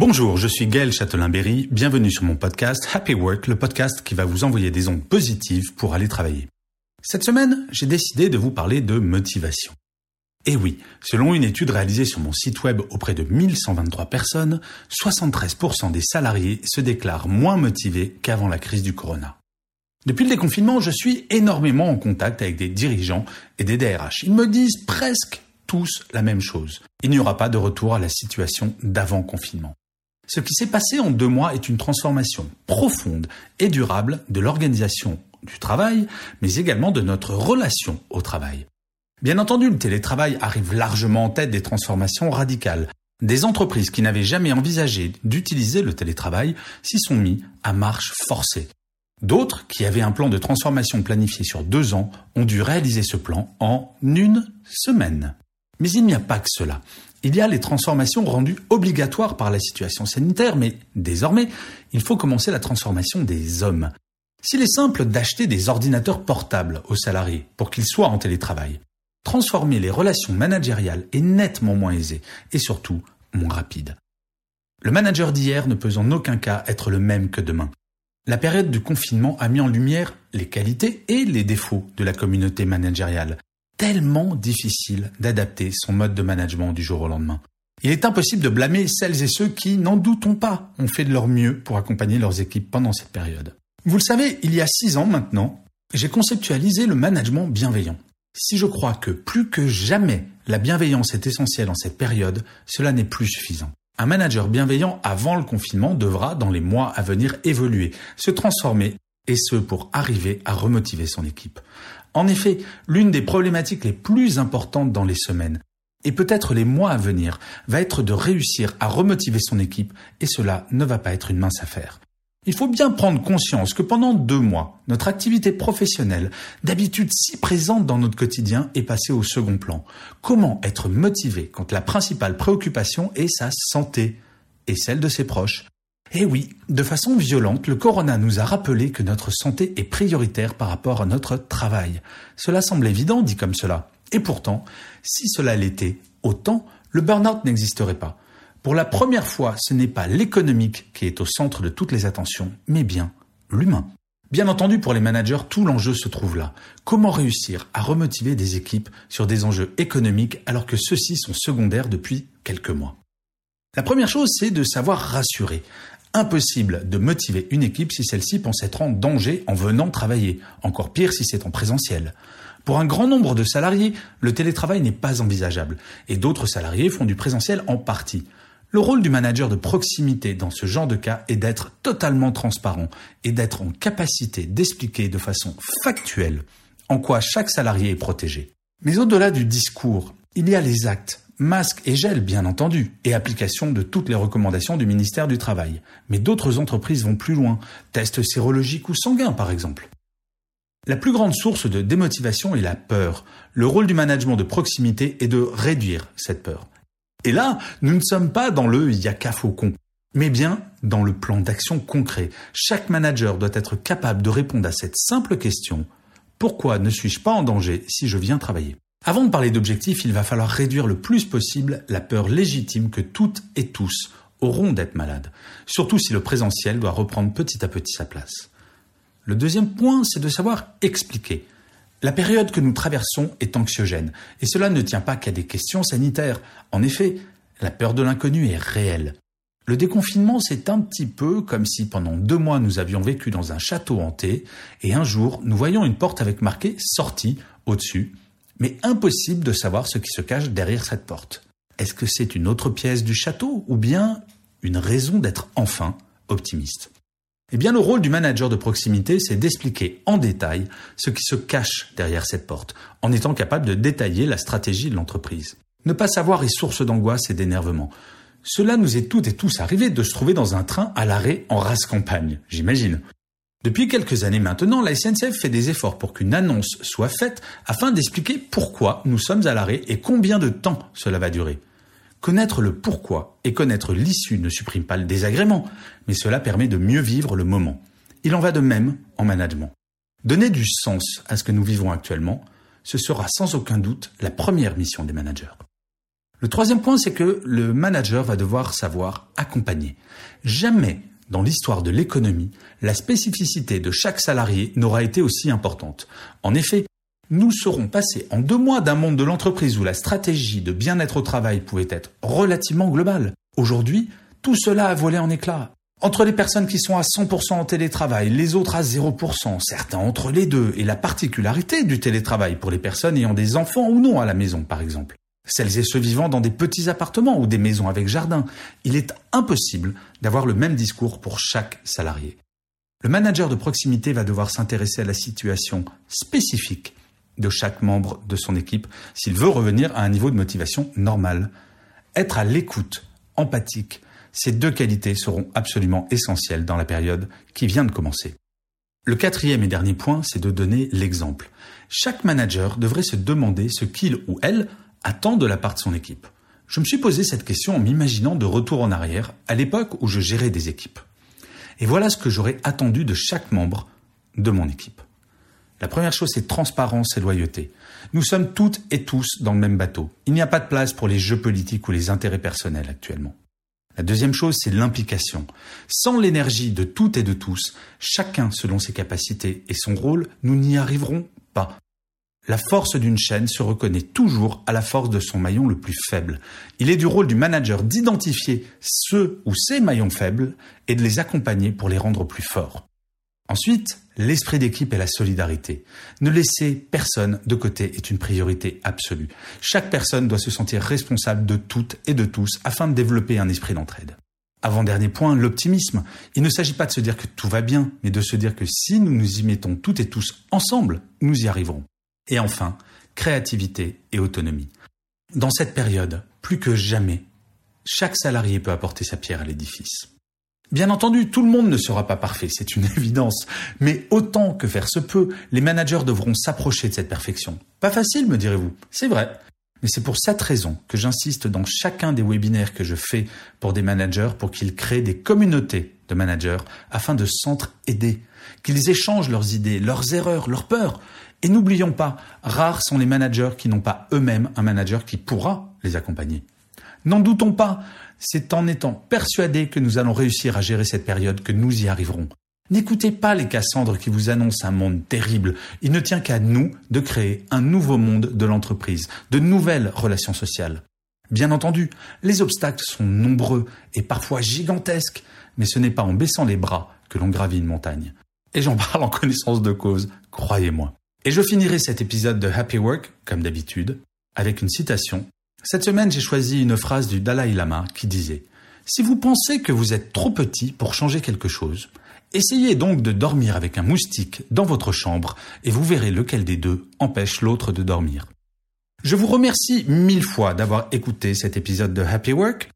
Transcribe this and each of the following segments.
Bonjour, je suis Gaël Châtelain-Berry. Bienvenue sur mon podcast Happy Work, le podcast qui va vous envoyer des ondes positives pour aller travailler. Cette semaine, j'ai décidé de vous parler de motivation. Et oui, selon une étude réalisée sur mon site web auprès de 1123 personnes, 73% des salariés se déclarent moins motivés qu'avant la crise du corona. Depuis le déconfinement, je suis énormément en contact avec des dirigeants et des DRH. Ils me disent presque tous la même chose. Il n'y aura pas de retour à la situation d'avant confinement. Ce qui s'est passé en deux mois est une transformation profonde et durable de l'organisation du travail, mais également de notre relation au travail. Bien entendu, le télétravail arrive largement en tête des transformations radicales. Des entreprises qui n'avaient jamais envisagé d'utiliser le télétravail s'y sont mis à marche forcée. D'autres, qui avaient un plan de transformation planifié sur deux ans, ont dû réaliser ce plan en une semaine. Mais il n'y a pas que cela. Il y a les transformations rendues obligatoires par la situation sanitaire, mais désormais, il faut commencer la transformation des hommes. S'il est simple d'acheter des ordinateurs portables aux salariés pour qu'ils soient en télétravail, transformer les relations managériales est nettement moins aisé et surtout moins rapide. Le manager d'hier ne peut en aucun cas être le même que demain. La période du confinement a mis en lumière les qualités et les défauts de la communauté managériale, tellement difficile d'adapter son mode de management du jour au lendemain. Il est impossible de blâmer celles et ceux qui, n'en doutons pas, ont fait de leur mieux pour accompagner leurs équipes pendant cette période. Vous le savez, il y a six ans maintenant, j'ai conceptualisé le management bienveillant. Si je crois que plus que jamais la bienveillance est essentielle en cette période, cela n'est plus suffisant. Un manager bienveillant avant le confinement devra, dans les mois à venir, évoluer, se transformer, et ce pour arriver à remotiver son équipe. En effet, l'une des problématiques les plus importantes dans les semaines, et peut-être les mois à venir, va être de réussir à remotiver son équipe, et cela ne va pas être une mince affaire. Il faut bien prendre conscience que pendant deux mois, notre activité professionnelle, d'habitude si présente dans notre quotidien, est passée au second plan. Comment être motivé quand la principale préoccupation est sa santé et celle de ses proches? Eh oui, de façon violente, le corona nous a rappelé que notre santé est prioritaire par rapport à notre travail. Cela semble évident dit comme cela. Et pourtant, si cela l'était autant, le burn-out n'existerait pas. Pour la première fois, ce n'est pas l'économique qui est au centre de toutes les attentions, mais bien l'humain. Bien entendu, pour les managers, tout l'enjeu se trouve là. Comment réussir à remotiver des équipes sur des enjeux économiques alors que ceux-ci sont secondaires depuis quelques mois? La première chose, c'est de savoir rassurer. Impossible de motiver une équipe si celle-ci pense être en danger en venant travailler. Encore pire si c'est en présentiel. Pour un grand nombre de salariés, le télétravail n'est pas envisageable et d'autres salariés font du présentiel en partie. Le rôle du manager de proximité dans ce genre de cas est d'être totalement transparent et d'être en capacité d'expliquer de façon factuelle en quoi chaque salarié est protégé. Mais au-delà du discours, il y a les actes, masques et gel bien entendu, et application de toutes les recommandations du ministère du Travail. Mais d'autres entreprises vont plus loin, tests sérologiques ou sanguins par exemple. La plus grande source de démotivation est la peur. Le rôle du management de proximité est de réduire cette peur. Et là, nous ne sommes pas dans le yaka faucon, mais bien dans le plan d'action concret. Chaque manager doit être capable de répondre à cette simple question pourquoi ne suis-je pas en danger si je viens travailler? Avant de parler d'objectifs, il va falloir réduire le plus possible la peur légitime que toutes et tous auront d'être malades, surtout si le présentiel doit reprendre petit à petit sa place. Le deuxième point, c'est de savoir expliquer. La période que nous traversons est anxiogène, et cela ne tient pas qu'à des questions sanitaires. En effet, la peur de l'inconnu est réelle. Le déconfinement, c'est un petit peu comme si pendant deux mois nous avions vécu dans un château hanté, et un jour nous voyons une porte avec marqué sortie au-dessus, mais impossible de savoir ce qui se cache derrière cette porte. Est-ce que c'est une autre pièce du château, ou bien une raison d'être enfin optimiste? Eh bien, le rôle du manager de proximité, c'est d'expliquer en détail ce qui se cache derrière cette porte, en étant capable de détailler la stratégie de l'entreprise. Ne pas savoir est source d'angoisse et d'énervement. Cela nous est toutes et tous arrivé de se trouver dans un train à l'arrêt en race campagne, j'imagine. Depuis quelques années maintenant, la SNCF fait des efforts pour qu'une annonce soit faite afin d'expliquer pourquoi nous sommes à l'arrêt et combien de temps cela va durer. Connaître le pourquoi et connaître l'issue ne supprime pas le désagrément, mais cela permet de mieux vivre le moment. Il en va de même en management. Donner du sens à ce que nous vivons actuellement, ce sera sans aucun doute la première mission des managers. Le troisième point, c'est que le manager va devoir savoir accompagner. Jamais dans l'histoire de l'économie, la spécificité de chaque salarié n'aura été aussi importante. En effet, nous serons passés en deux mois d'un monde de l'entreprise où la stratégie de bien-être au travail pouvait être relativement globale. Aujourd'hui, tout cela a volé en éclats. Entre les personnes qui sont à 100% en télétravail, les autres à 0%, certains entre les deux, et la particularité du télétravail pour les personnes ayant des enfants ou non à la maison, par exemple. Celles et ceux vivant dans des petits appartements ou des maisons avec jardin. Il est impossible d'avoir le même discours pour chaque salarié. Le manager de proximité va devoir s'intéresser à la situation spécifique de chaque membre de son équipe s'il veut revenir à un niveau de motivation normal. Être à l'écoute, empathique, ces deux qualités seront absolument essentielles dans la période qui vient de commencer. Le quatrième et dernier point, c'est de donner l'exemple. Chaque manager devrait se demander ce qu'il ou elle attend de la part de son équipe. Je me suis posé cette question en m'imaginant de retour en arrière à l'époque où je gérais des équipes. Et voilà ce que j'aurais attendu de chaque membre de mon équipe. La première chose, c'est transparence et loyauté. Nous sommes toutes et tous dans le même bateau. Il n'y a pas de place pour les jeux politiques ou les intérêts personnels actuellement. La deuxième chose, c'est l'implication. Sans l'énergie de toutes et de tous, chacun selon ses capacités et son rôle, nous n'y arriverons pas. La force d'une chaîne se reconnaît toujours à la force de son maillon le plus faible. Il est du rôle du manager d'identifier ceux ou ces maillons faibles et de les accompagner pour les rendre plus forts. Ensuite, l'esprit d'équipe et la solidarité. Ne laisser personne de côté est une priorité absolue. Chaque personne doit se sentir responsable de toutes et de tous afin de développer un esprit d'entraide. Avant-dernier point, l'optimisme. Il ne s'agit pas de se dire que tout va bien, mais de se dire que si nous nous y mettons toutes et tous ensemble, nous y arriverons. Et enfin, créativité et autonomie. Dans cette période, plus que jamais, chaque salarié peut apporter sa pierre à l'édifice. Bien entendu, tout le monde ne sera pas parfait, c'est une évidence. Mais autant que faire se peut, les managers devront s'approcher de cette perfection. Pas facile, me direz-vous. C'est vrai. Mais c'est pour cette raison que j'insiste dans chacun des webinaires que je fais pour des managers pour qu'ils créent des communautés de managers afin de s'entraider, qu'ils échangent leurs idées, leurs erreurs, leurs peurs. Et n'oublions pas, rares sont les managers qui n'ont pas eux-mêmes un manager qui pourra les accompagner. N'en doutons pas, c'est en étant persuadés que nous allons réussir à gérer cette période que nous y arriverons. N'écoutez pas les Cassandres qui vous annoncent un monde terrible. Il ne tient qu'à nous de créer un nouveau monde de l'entreprise, de nouvelles relations sociales. Bien entendu, les obstacles sont nombreux et parfois gigantesques, mais ce n'est pas en baissant les bras que l'on gravit une montagne. Et j'en parle en connaissance de cause, croyez-moi. Et je finirai cet épisode de Happy Work, comme d'habitude, avec une citation cette semaine, j'ai choisi une phrase du Dalai Lama qui disait Si vous pensez que vous êtes trop petit pour changer quelque chose, essayez donc de dormir avec un moustique dans votre chambre et vous verrez lequel des deux empêche l'autre de dormir. Je vous remercie mille fois d'avoir écouté cet épisode de Happy Work.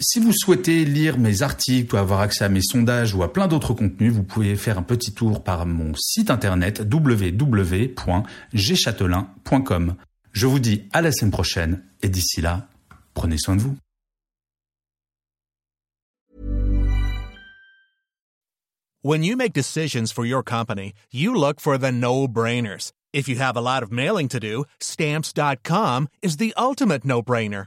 Si vous souhaitez lire mes articles ou avoir accès à mes sondages ou à plein d'autres contenus, vous pouvez faire un petit tour par mon site internet www.gchatelain.com. Je vous dis à la semaine prochaine et d'ici là, prenez soin de vous. When you make decisions for your company, you look for the no-brainers. If you have a lot of mailing to do, stamps.com is the ultimate no-brainer.